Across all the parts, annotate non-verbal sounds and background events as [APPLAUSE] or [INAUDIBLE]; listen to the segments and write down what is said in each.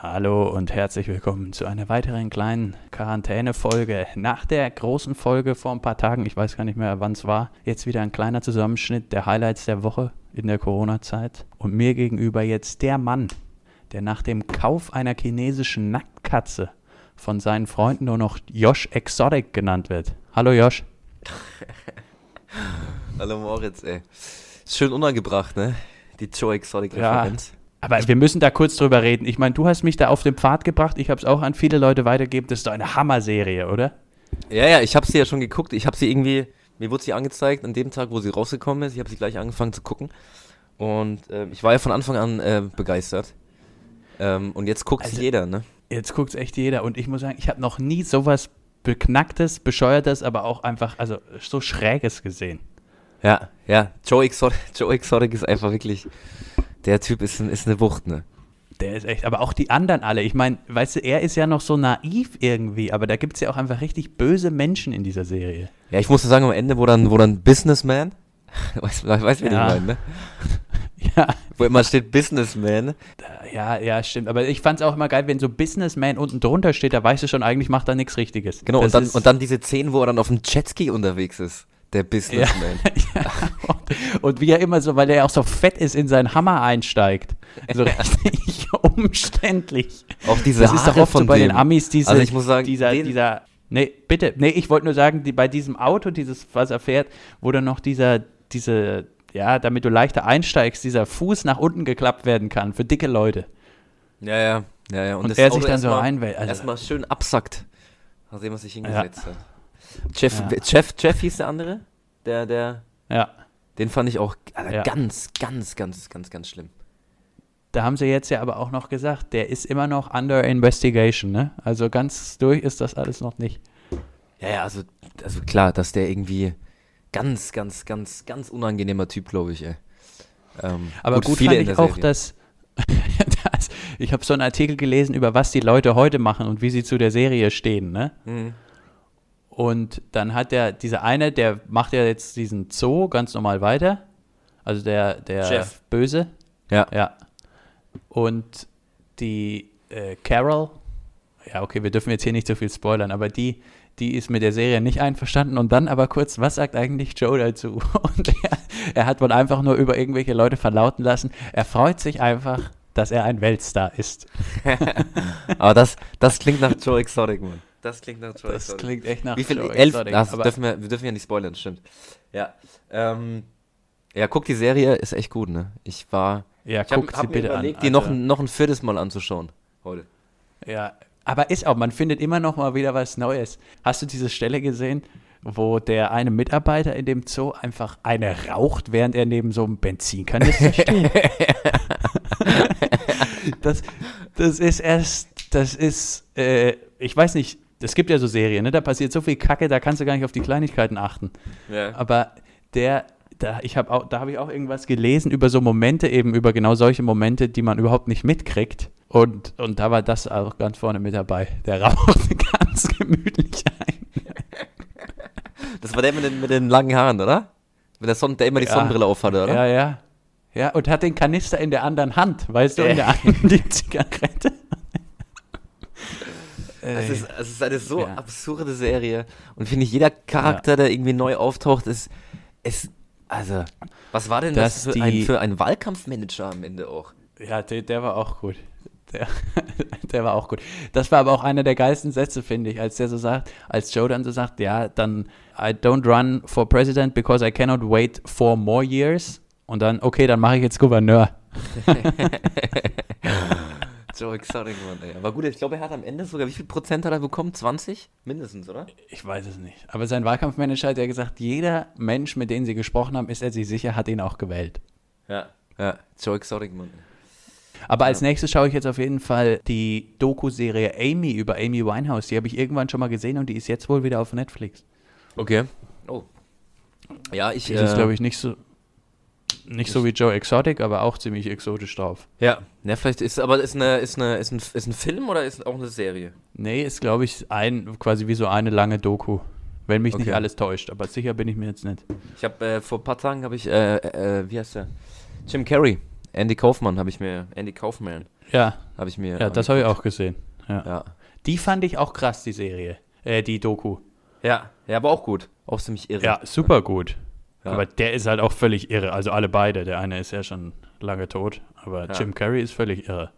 Hallo und herzlich willkommen zu einer weiteren kleinen Quarantäne-Folge. Nach der großen Folge vor ein paar Tagen, ich weiß gar nicht mehr, wann es war, jetzt wieder ein kleiner Zusammenschnitt der Highlights der Woche in der Corona-Zeit. Und mir gegenüber jetzt der Mann, der nach dem Kauf einer chinesischen Nacktkatze von seinen Freunden nur noch Josh Exotic genannt wird. Hallo Josh. [LAUGHS] Hallo Moritz, ey. Ist schön unangebracht, ne? Die Joe Exotic-Referenz. Ja. Aber wir müssen da kurz drüber reden. Ich meine, du hast mich da auf den Pfad gebracht. Ich habe es auch an viele Leute weitergegeben. Das ist doch eine Hammer-Serie, oder? Ja, ja, ich habe sie ja schon geguckt. Ich habe sie irgendwie, mir wurde sie angezeigt an dem Tag, wo sie rausgekommen ist. Ich habe sie gleich angefangen zu gucken. Und äh, ich war ja von Anfang an äh, begeistert. Ähm, und jetzt guckt also, jeder, ne? Jetzt guckt echt jeder. Und ich muss sagen, ich habe noch nie sowas Beknacktes, Bescheuertes, aber auch einfach, also so Schräges gesehen. Ja, ja. Joe Exotic, [LAUGHS] Joe Exotic ist einfach wirklich der Typ ist, ist eine Wucht, ne? Der ist echt, aber auch die anderen alle. Ich meine, weißt du, er ist ja noch so naiv irgendwie, aber da gibt es ja auch einfach richtig böse Menschen in dieser Serie. Ja, ich muss sagen, am Ende, wo dann, wo dann Businessman, [LAUGHS] weißt du, weißt, wie ja. ich meine, ne? [LAUGHS] Ja. Wo immer steht Businessman. Ja, ja, stimmt. Aber ich fand es auch immer geil, wenn so Businessman unten drunter steht, da weißt du schon, eigentlich macht er nichts Richtiges. Genau, und dann, und dann diese Szenen, wo er dann auf dem Jetski unterwegs ist. Der Businessman. Ja, [LAUGHS] ja. Und, und, wie er immer so, weil er auch so fett ist, in seinen Hammer einsteigt. So [LAUGHS] richtig umständlich. Auch diese Das Haare ist doch oft so bei dem. den Amis, diese, also ich muss sagen, dieser, dieser, nee, bitte, nee, ich wollte nur sagen, die, bei diesem Auto, dieses, was er fährt, wo dann noch dieser, diese, ja, damit du leichter einsteigst, dieser Fuß nach unten geklappt werden kann für dicke Leute. Ja, ja, ja, ja. Und, und er sich dann so reinwählt. Also, erstmal schön absackt, nachdem er sich hingesetzt ja. hat. Jeff, ja. Jeff, Jeff hieß der andere? Der, der. Ja. Den fand ich auch also ja. ganz, ganz, ganz, ganz, ganz schlimm. Da haben sie jetzt ja aber auch noch gesagt, der ist immer noch under investigation, ne? Also ganz durch ist das alles noch nicht. Ja, ja, also, also klar, dass der irgendwie ganz, ganz, ganz, ganz unangenehmer Typ, glaube ich, ey. Ähm, aber gut, gut fand ich auch, dass [LAUGHS] das, ich habe so einen Artikel gelesen über was die Leute heute machen und wie sie zu der Serie stehen, ne? Mhm. Und dann hat der, dieser eine, der macht ja jetzt diesen Zoo ganz normal weiter. Also der, der Chef. Böse. Ja. Ja. Und die äh, Carol, ja, okay, wir dürfen jetzt hier nicht so viel spoilern, aber die, die ist mit der Serie nicht einverstanden. Und dann aber kurz, was sagt eigentlich Joe dazu? [LAUGHS] Und er, er hat wohl einfach nur über irgendwelche Leute verlauten lassen. Er freut sich einfach, dass er ein Weltstar ist. [LAUGHS] aber das, das klingt nach Joe Exotic, Mann. Das klingt nach Joy Das klingt echt nach Wie viel? Joy Elf? Das dürfen wir, wir dürfen ja nicht spoilern, stimmt. Ja. Ähm, ja, guck die Serie, ist echt gut, ne? Ich war. Ja, ich guck hab, sie hab bitte überlegt, an. die noch, noch ein viertes Mal anzuschauen heute. Ja, aber ist auch, man findet immer noch mal wieder was Neues. Hast du diese Stelle gesehen, wo der eine Mitarbeiter in dem Zoo einfach eine raucht, während er neben so einem Benzinkanister steht? [LAUGHS] das, das ist erst, das ist, äh, ich weiß nicht, es gibt ja so Serien, ne? da passiert so viel Kacke, da kannst du gar nicht auf die Kleinigkeiten achten. Ja. Aber der, da, ich hab auch, da habe ich auch irgendwas gelesen über so Momente, eben über genau solche Momente, die man überhaupt nicht mitkriegt. Und, und da war das auch ganz vorne mit dabei. Der rauchte [LAUGHS] ganz gemütlich ein. Das war der mit den, mit den langen Haaren, oder? Mit der, Sonne, der immer die ja. Sonnenbrille aufhatte, oder? Ja, ja. Ja, und hat den Kanister in der anderen Hand, weißt du, in der einen [LAUGHS] die Zigarette. Es ist, es ist eine so ja. absurde Serie. Und finde ich, jeder Charakter, ja. der irgendwie neu auftaucht, ist, ist also, was war denn das, das für, ein, für ein Wahlkampfmanager am Ende auch? Ja, der, der war auch gut. Der, [LAUGHS] der, war auch gut. Das war aber auch einer der geilsten Sätze, finde ich, als der so sagt, als Joe dann so sagt, ja, dann I don't run for president because I cannot wait four more years. Und dann, okay, dann mache ich jetzt Gouverneur. [LAUGHS] [LAUGHS] Joe Exotic, Mann, ey. Aber gut, ich glaube, er hat am Ende sogar, wie viel Prozent hat er bekommen? 20? Mindestens, oder? Ich weiß es nicht. Aber sein Wahlkampfmanager hat ja gesagt, jeder Mensch, mit dem sie gesprochen haben, ist er sich sicher, hat ihn auch gewählt. Ja, ja. Joe Exotic, Mann. Aber als nächstes schaue ich jetzt auf jeden Fall die Doku-Serie Amy über Amy Winehouse. Die habe ich irgendwann schon mal gesehen und die ist jetzt wohl wieder auf Netflix. Okay. Oh. Ja, ich. Die ist, äh, glaube ich, nicht so, nicht so wie Joe Exotic, aber auch ziemlich exotisch drauf. Ja, ja vielleicht ist aber ist eine ist eine ist ein, ist ein Film oder ist auch eine Serie? Nee, ist glaube ich ein quasi wie so eine lange Doku, wenn mich okay. nicht alles täuscht, aber sicher bin ich mir jetzt nicht. Ich habe äh, vor ein paar Tagen habe ich äh, äh, wie heißt der? Jim Carrey Andy Kaufmann habe ich mir, Andy Kaufman Ja, habe ich mir. ja, das habe ich auch gesehen. Ja. Ja. Die fand ich auch krass, die Serie. Äh, die Doku. ja, ja, aber auch gut. Auch ziemlich irre. Ja, super gut. Ja. Aber der ist halt auch völlig irre. Also alle beide. Der eine ist ja schon lange tot, aber Ja. Jim Carrey ist völlig irre.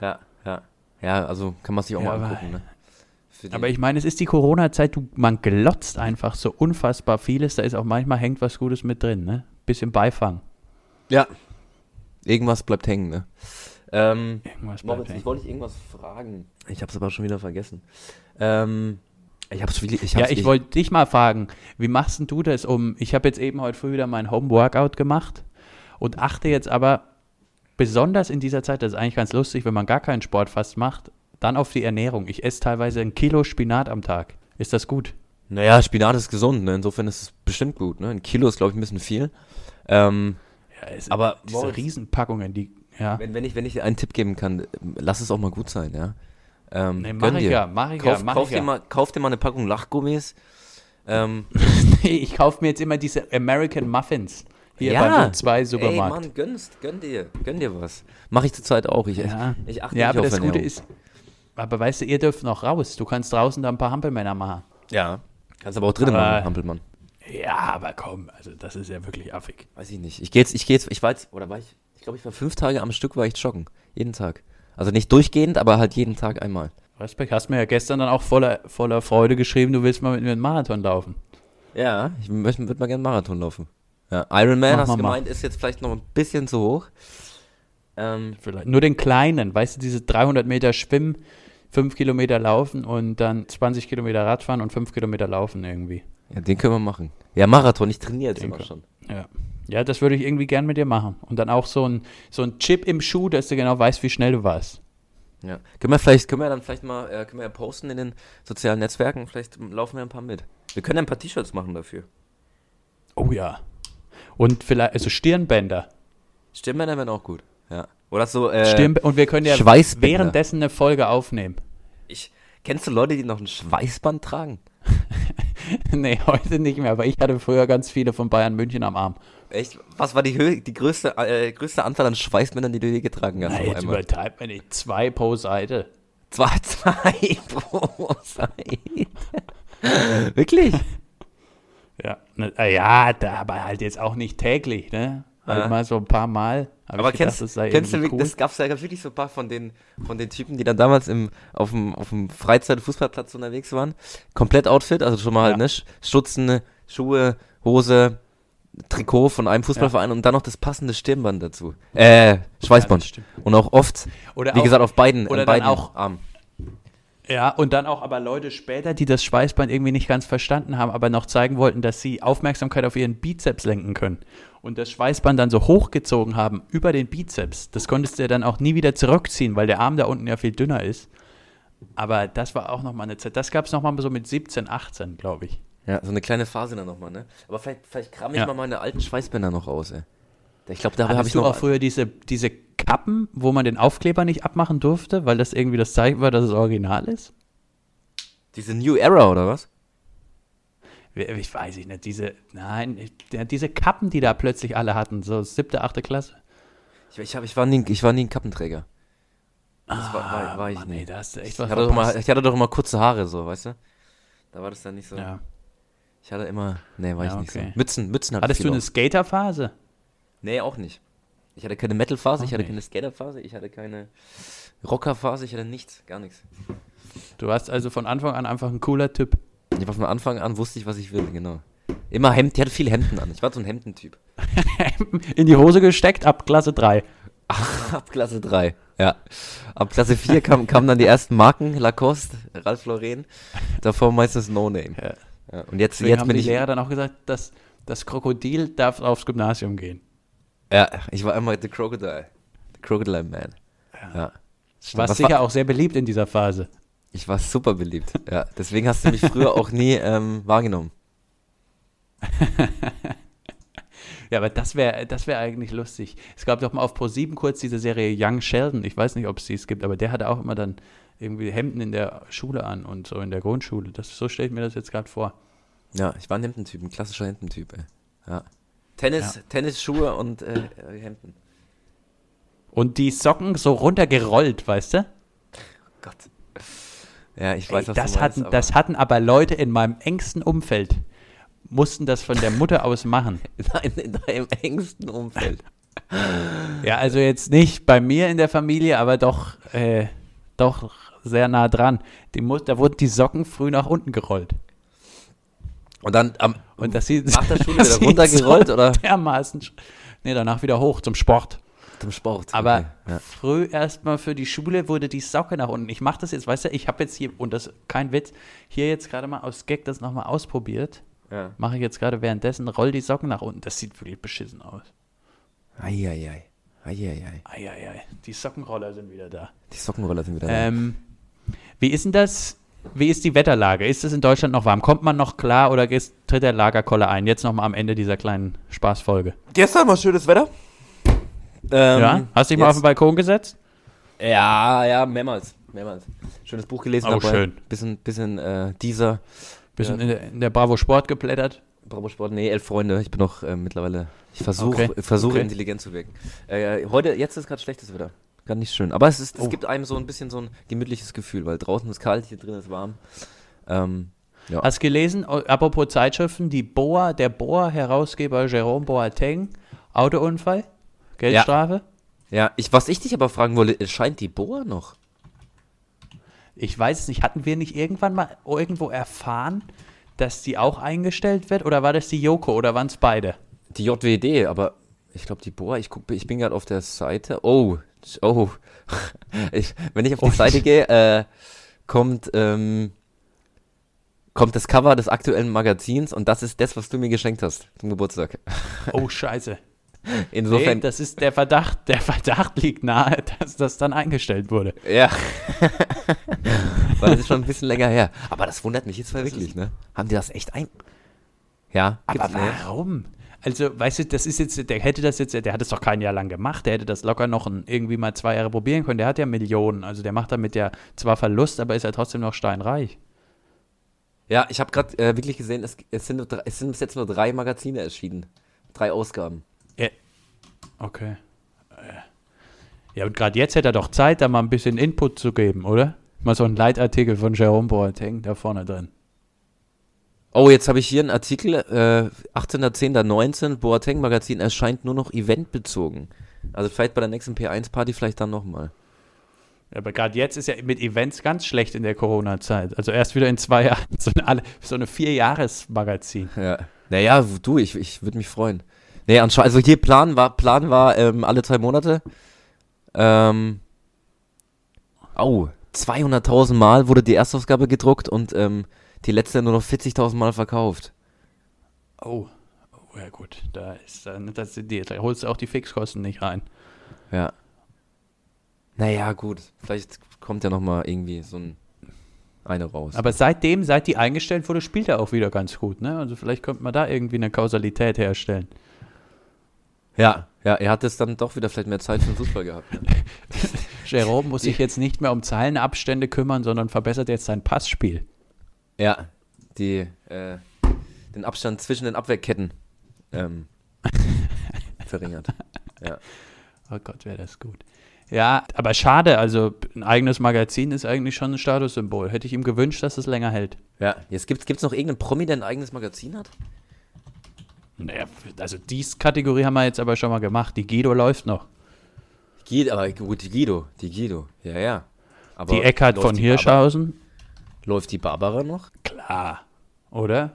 Ja, ja. Ja, also kann man sich auch Ja, mal aber- angucken, ne? Aber ich meine, es ist die Corona-Zeit, man glotzt einfach so unfassbar vieles. Da ist auch manchmal hängt was Gutes mit drin, ne? Bisschen Beifang. ja. Irgendwas bleibt hängen, ne? Ähm, Irgendwas bleibt Moritz, hängen. ich wollte dich irgendwas fragen. Ich habe es aber schon wieder vergessen. Ähm, ich habe es wirklich. Ich Ja, hab's- ich wollte dich mal fragen, wie machst denn du das um? Ich habe jetzt eben heute früh wieder mein Home-Workout gemacht und achte jetzt aber besonders in dieser Zeit, das ist eigentlich ganz lustig, wenn man gar keinen Sport fast macht, dann auf die Ernährung. Ich esse teilweise ein Kilo Spinat am Tag. Ist das gut? Naja, Spinat ist gesund, ne? Insofern ist es bestimmt gut, ne? Ein Kilo ist, glaube ich, ein bisschen viel. Ähm, Ja, es, Aber diese Riesenpackungen, die, ja. wenn, wenn, ich, wenn ich dir einen Tipp geben kann, lass es auch mal gut sein, ja? Ähm, Nee, mach ich dir. ja, mach ich ja, kauf, mach kauf, ich dir ja. mal, kauf dir mal eine Packung Lachgummis. Ähm, [LAUGHS] Nee, ich kaufe mir jetzt immer diese American Muffins. Hier ja, beim 2 Supermarkt. Ey, Mann, gönnst, gönn dir, gönn dir was. Mache ich zurzeit auch. Ich, ja, ich achte ja nicht aber auf das Gute ist, aber weißt du, ihr dürft noch raus. Du kannst draußen da ein paar Hampelmänner machen. Ja. Kannst aber auch drinnen machen, Hampelmann. Ja, aber komm, also das ist ja wirklich affig. Weiß ich nicht. Ich gehe jetzt, ich gehe jetzt, ich war jetzt, oder war ich, ich glaube, ich war fünf Tage am Stück, war ich joggen. Jeden Tag. Also nicht durchgehend, aber halt jeden Tag einmal. Respekt, hast mir ja gestern dann auch voller, voller Freude geschrieben, du willst mal mit mir einen Marathon laufen. Ja, ich würde mal gerne Marathon laufen. Ja, Ironman, hast mal du mal. gemeint, ist jetzt vielleicht noch ein bisschen zu hoch. Ähm, Vielleicht. Nur den kleinen, weißt du, diese 300 Meter Schwimmen, 5 Kilometer laufen und dann 20 Kilometer Radfahren und 5 Kilometer laufen irgendwie. ja, den können wir machen. Ja, Marathon, ich trainiere jetzt Denke. immer schon. Ja. Ja, das würde ich irgendwie gern mit dir machen. Und dann auch so ein, so ein Chip im Schuh, dass du genau weißt, wie schnell du warst. Ja. Können wir vielleicht, können wir dann vielleicht mal, äh, können wir ja posten in den sozialen Netzwerken, vielleicht laufen wir ein paar mit. Wir können ja ein paar T-Shirts machen dafür. Oh ja. Und vielleicht, also Stirnbänder. Stirnbänder wären auch gut. Ja. Oder so, äh, Stirnb und wir können ja währenddessen eine Folge aufnehmen. ich, kennst du Leute, die noch ein Schweißband tragen? [LAUGHS] nee, heute nicht mehr, aber ich hatte früher ganz viele von Bayern München am Arm. Echt? Was war die, die größte, äh, größte Anzahl an Schweißbändern, die du je getragen hast? Na, auf jetzt einmal? übertreibt man nicht. Zwei pro Seite. Zwei, [LAUGHS] zwei pro Seite. [LAUGHS] Wirklich? Ja, ja, aber halt jetzt auch nicht täglich, ne? Halt Ja. mal so ein paar Mal. Aber kennst, gedacht, kennst du, wirklich- das gab's ja wirklich so ein paar von den, von den Typen, die dann damals im, auf dem, auf dem Freizeit-Fußballplatz unterwegs waren. Komplett Outfit, also schon mal halt, Ja. ne? Stutzen, Schuhe, Hose, Trikot von einem Fußballverein und dann noch das passende Stirnband dazu. Äh, Ja, Schweißband. stimmt. und auch oft, Oder wie auch, gesagt, auf beiden, oder beiden auch- Armen. Ja, und dann auch aber Leute später, die das Schweißband irgendwie nicht ganz verstanden haben, aber noch zeigen wollten, dass sie Aufmerksamkeit auf ihren Bizeps lenken können. Und das Schweißband dann so hochgezogen haben über den Bizeps. Das konntest du ja dann auch nie wieder zurückziehen, weil der Arm da unten ja viel dünner ist. Aber das war auch nochmal eine Zeit. Das gab es nochmal so mit 17, 18, glaube ich. Ja, so eine kleine Phase dann nochmal, ne? Aber vielleicht, vielleicht kram ich Ja. mal meine alten Schweißbänder noch raus, ey. Ich glaube, da habe ich du noch. auch früher diese, diese Kappen, wo man den Aufkleber nicht abmachen durfte, weil das irgendwie das Zeichen war, dass es original ist? diese New Era oder was? Ich weiß ich nicht, diese, nein, diese Kappen, die da plötzlich alle hatten, so siebte, achte Klasse. Ich, ich, hab, ich, war, nie, ich war nie ein Kappenträger. Das war, war, war ich Ah, Mann, nie. ey, Ich was hatte, doch immer, verpasst. ich hatte doch immer kurze Haare, so, weißt du? Da war das dann nicht so. Ja. Ich hatte immer. Nee, war Ja, ich nicht okay. so. Mützen, Mützen hatte Hattest du eine. Skaterphase? Nee, auch nicht. Ich hatte keine Metal-Phase, ich hatte nicht. keine Skater-Phase, ich hatte keine Rocker-Phase, ich hatte nichts, gar nichts. Du warst also von Anfang an einfach ein cooler Typ. Ich war von Anfang an, wusste ich, was ich will, genau. Immer Hemd, ich hatte viele Hemden an. Ich war so ein Hemdentyp. [LAUGHS] In die Hose gesteckt ab Klasse 3. [LAUGHS] Ab Klasse 3, ja. Ab Klasse 4 kam, kamen dann die ersten Marken, Lacoste, Ralph Lauren. Davor meistens No Name. Ja. Ja, und jetzt, Deswegen jetzt haben bin die ich. Lehrer dann auch gesagt, dass das Krokodil darf aufs Gymnasium gehen. Ja, ich war einmal The Crocodile. The Crocodile Man. Ja. Warst Was sicher war, auch sehr beliebt in dieser Phase. Ich war super beliebt. Ja, deswegen hast du mich früher auch nie ähm, wahrgenommen. [LAUGHS] Ja, aber das wäre das wär eigentlich lustig. Es gab doch mal auf Pro7 kurz diese Serie Young Sheldon. Ich weiß nicht, ob es dies gibt, aber der hatte auch immer dann irgendwie Hemden in der Schule an und so in der Grundschule. Das, so stelle ich mir das jetzt gerade vor. Ja, ich war ein Hemdentyp, ein klassischer Hemdentyp, ey. Ja. Tennis, Tennisschuhe und äh, äh, Hemden. Und die Socken so runtergerollt, weißt du? Gott. Ja, ich weiß, Ey, was das, du meinst, hatten, das hatten aber Leute in meinem engsten Umfeld, mussten das von der Mutter aus machen. [LAUGHS] Nein, in deinem engsten Umfeld. Ja, also jetzt nicht bei mir in der Familie, aber doch, äh, doch sehr nah dran. Die Mu da wurden die Socken früh nach unten gerollt. Und dann am, Und das sieht, nach der [LAUGHS] Schule wieder runtergerollt, so oder? Dermaßen. Nee, danach wieder hoch zum Sport. Zum Sport. Aber okay, ja. früh erstmal für die Schule wurde die Socke nach unten. Ich mache das jetzt, weißt du, ich habe jetzt hier, und das kein Witz, hier jetzt gerade mal aus Gag das nochmal ausprobiert. ja. Mache ich jetzt gerade währenddessen, roll die Socken nach unten. Das sieht wirklich beschissen aus. Eieiei. Eieiei. Eieiei, die Sockenroller sind wieder da. Die Sockenroller sind wieder da. Ähm, wie ist denn das? Wie ist die Wetterlage? Ist es in Deutschland noch warm? Kommt man noch klar oder tritt der Lagerkoller ein? Jetzt nochmal am Ende dieser kleinen Spaßfolge. Gestern war schönes Wetter. Ähm, ja? Hast du dich mal auf den Balkon gesetzt? Ja, ja, mehrmals. Mehrmals. Schönes Buch gelesen Oh, dabei. schön. Bisschen, bisschen äh, dieser. Bisschen Ja. in, der, in der Bravo Sport geblättert? Bravo Sport, nee, elf Freunde. Ich bin noch äh, mittlerweile. Ich versuche Okay, versuche okay. intelligent zu wirken. Äh, heute, jetzt ist gerade schlechtes Wetter. Gar nicht schön. Aber es, ist, es Oh. gibt einem so ein bisschen so ein gemütliches Gefühl, weil draußen ist kalt, hier drin ist warm. Ähm, ja. Hast gelesen, oh, apropos Zeitschriften, die Boa, der Boa-Herausgeber Jerome Boateng, Autounfall, Geldstrafe? ja, ich, was ich dich aber fragen wollte, scheint die Boa noch. Ich weiß es nicht, hatten wir nicht irgendwann mal irgendwo erfahren, dass die auch eingestellt wird? Oder war das die Joko oder waren es beide? Die JWD, aber ich glaube, die Boa, ich, guck, ich bin gerade auf der Seite. Oh, oh. [LAUGHS] Ich, wenn ich auf die Oh. Seite gehe, äh, kommt, ähm, kommt das Cover des aktuellen Magazins und das ist das, was du mir geschenkt hast zum Geburtstag. Oh, scheiße. [LAUGHS] Insofern, nee, das ist der Verdacht, der Verdacht liegt nahe, dass das dann eingestellt wurde. ja. [LAUGHS] Weil das ist schon ein bisschen länger her. Aber das wundert mich jetzt mal wirklich, ne? Haben die das echt ein... Ja, Aber warum? Also, weißt du, das ist jetzt, der hätte das jetzt, der hat es doch kein Jahr lang gemacht, der hätte das locker noch ein, irgendwie mal zwei Jahre probieren können. Der hat ja Millionen, also der macht damit ja zwar Verlust, aber ist ja trotzdem noch steinreich. Ja, ich habe gerade äh, wirklich gesehen, es, es, sind es sind bis jetzt nur drei Magazine erschienen. Drei Ausgaben. Okay. Äh. Ja, und gerade jetzt hätte er doch Zeit, da mal ein bisschen Input zu geben, oder? Mal so ein Leitartikel von Jerome Boateng da vorne drin. Oh, jetzt habe ich hier einen Artikel, äh, 18.10.19, Boateng Magazin erscheint nur noch eventbezogen. Also vielleicht bei der nächsten P1-Party vielleicht dann nochmal. Ja, aber gerade jetzt ist ja mit Events ganz schlecht in der Corona-Zeit. Also erst wieder in zwei Jahren. [LAUGHS] So eine, so eine Vier-Jahres-Magazin. Ja. Naja, du, ich, ich würde mich freuen. Nee, anscheinend, also hier Plan war, Plan war ähm, alle drei Monate. Ähm, oh, 200.000 Mal wurde die Erstausgabe gedruckt und ähm, die letzte nur noch 40.000 Mal verkauft. Oh. oh, ja gut. Da ist dann, das, die, da holst du auch die Fixkosten nicht rein. Ja. Naja, gut. Vielleicht kommt ja nochmal irgendwie so ein eine raus. Aber seitdem, seit die eingestellt wurde, spielt er auch wieder ganz gut, ne? Also vielleicht könnte man da irgendwie eine Kausalität herstellen. Ja, ja, er hat es dann doch wieder vielleicht mehr Zeit für den Fußball gehabt. Ne? [LAUGHS] Jerome muss sich jetzt nicht mehr um Zeilenabstände kümmern, sondern verbessert jetzt sein Passspiel. Ja, die, äh, den Abstand zwischen den Abwehrketten ähm, [LAUGHS] verringert. Ja. Oh Gott, wäre das gut. Ja, aber schade, also ein eigenes Magazin ist eigentlich schon ein Statussymbol. Hätte ich ihm gewünscht, dass es länger hält. Ja, jetzt gibt es noch irgendeinen Promi, der ein eigenes Magazin hat? Naja, also diese Kategorie haben wir jetzt aber schon mal gemacht. Die Guido läuft noch. Guido, aber gut, die Guido, die Guido, ja, ja. Aber die läuft von die Hirschhausen. Barbara, läuft die Barbara noch? Klar. Oder?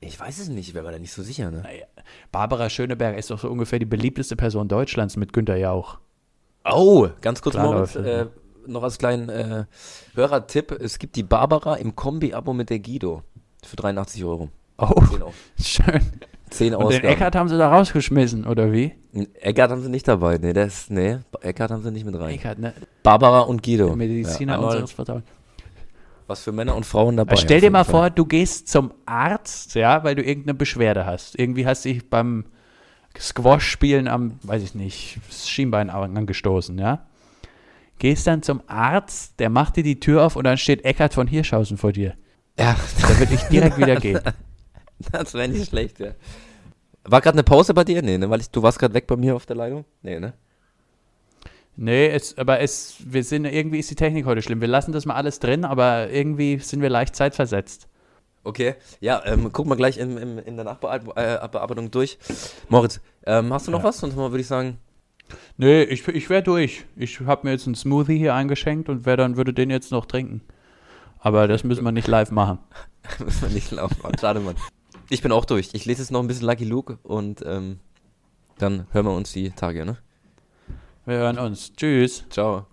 Ich weiß es nicht, ich wäre mir da nicht so sicher, ne? Naja, Barbara Schöneberger ist doch so ungefähr die beliebteste Person Deutschlands mit Günter Jauch. Oh, ganz kurz läuft äh, noch als kleinen äh, Hörertipp. Es gibt die Barbara im Kombi-Abo mit der Guido für 83 Euro. Oh, 10, Au- [LAUGHS] schön. 10 Und den. Eckart haben sie da rausgeschmissen, oder wie? Eckart haben sie nicht dabei. Nee, ist, nee, Eckart haben sie nicht mit rein. Eckart, ne? Barbara und Guido. Mediziner ja, unseres Vertrauens. was für Männer und Frauen dabei. Also stell dir mal Fall. vor, du gehst zum Arzt, ja, weil du irgendeine Beschwerde hast. Irgendwie hast dich beim Squash-Spielen am, weiß ich nicht, das Schienbein angestoßen, ja. Gehst dann zum Arzt, der macht dir die Tür auf und dann steht Eckart von Hirschhausen vor dir. Ja, Da würde ich direkt wieder [LAUGHS] gehen. [LAUGHS] das wäre nicht schlecht, ja. War gerade eine Pause bei dir? Nee, ne? Weil ich, du warst gerade weg bei mir auf der Leitung? Nee, ne? Nee, es, aber es, wir sind, irgendwie ist die Technik heute schlimm. Wir lassen das mal alles drin, aber irgendwie sind wir leicht zeitversetzt. Okay, ja, ähm, guck mal gleich in, in, in der Nachbearbeitung durch. Moritz, ähm, hast du noch Ja. was? Sonst mal würde ich sagen, Nee, ich, ich wäre durch. Ich habe mir jetzt einen Smoothie hier eingeschenkt und wär dann würde den jetzt noch trinken. Aber das müssen wir nicht live machen. [LAUGHS] müssen wir nicht laufen. Mann. Schade, Mann. Ich bin auch durch. Ich lese jetzt noch ein bisschen Lucky Luke und ähm, dann hören wir uns die Tage, ne? Wir hören uns. Tschüss. Ciao.